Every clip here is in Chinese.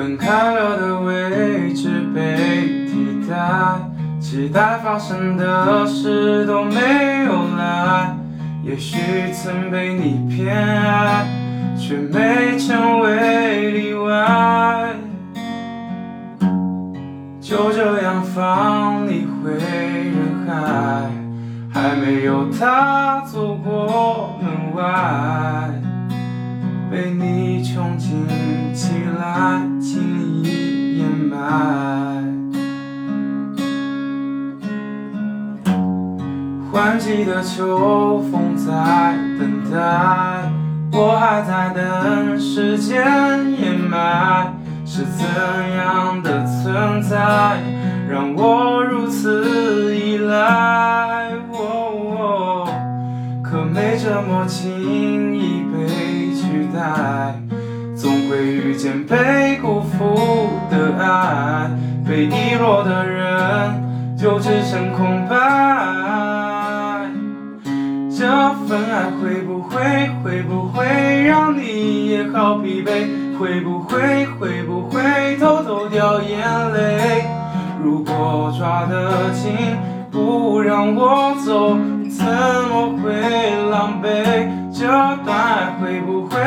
分开了的位置被替代，期待发生的事都没有来。也许曾被你偏爱，却没成为例外。就这样放你回人海，还没有踏走过门外，被你穷尽起来，轻易掩埋。换季的秋风在等待，我还在等时间掩埋。是怎样的存在，让我如此依赖？可没这么轻易被取代，总会遇见被辜负的爱，被遗落的人就只剩空白。这份爱会不会，会不会让你也好疲惫？会不会会不会偷偷掉眼泪？如果抓得紧，不让我走，怎么会狼狈？这段爱会不会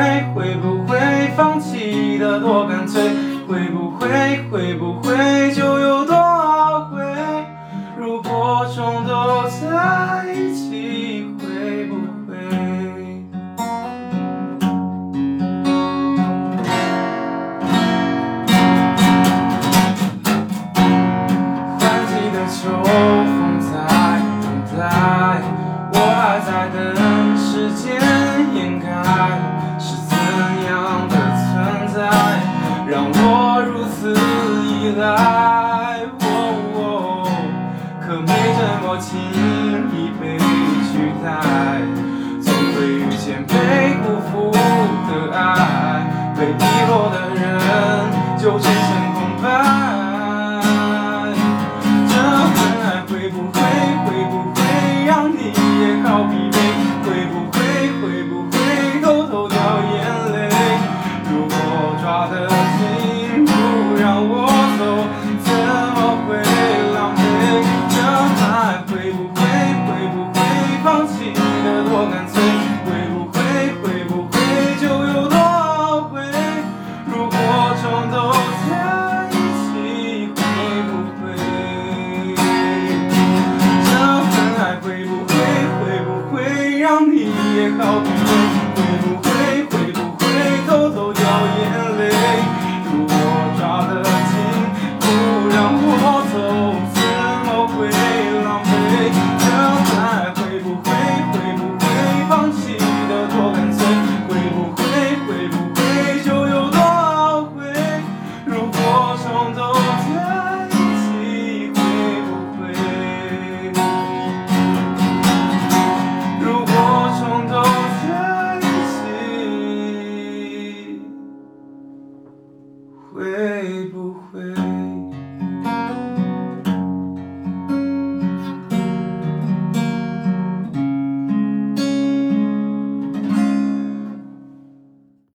弃的多干脆？会不会会不会就有多懊悔？如果重头在一起，会不？秋风在等待，我还在等时间掩盖，让我如此依赖？可没这么轻易被取代，总会遇见被辜负的爱，被遗落的人就你也好疲会不？